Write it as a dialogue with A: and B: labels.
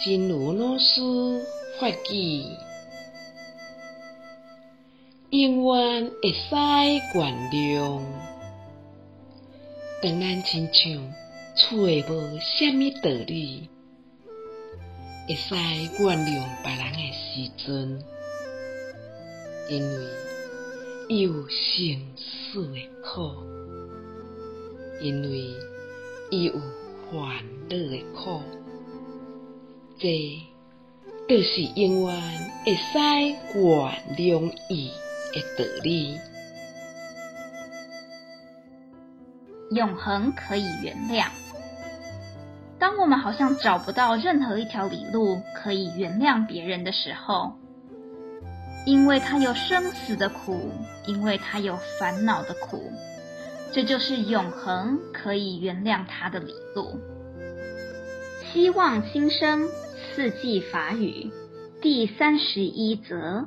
A: 真如老师法语，永远会使原谅。当咱亲像厝诶无虾米道理，会使原谅别人诶时阵，因为伊有生死诶苦，因为伊有烦恼诶苦。这就是永远会使原谅伊的道理。
B: 永恒可以原谅。当我们好像找不到任何一条理路可以原谅别人的时候，因为他有生死的苦，因为他有烦恼的苦，这就是永恒可以原谅他的理路。希望新生。四季法语第三十一则。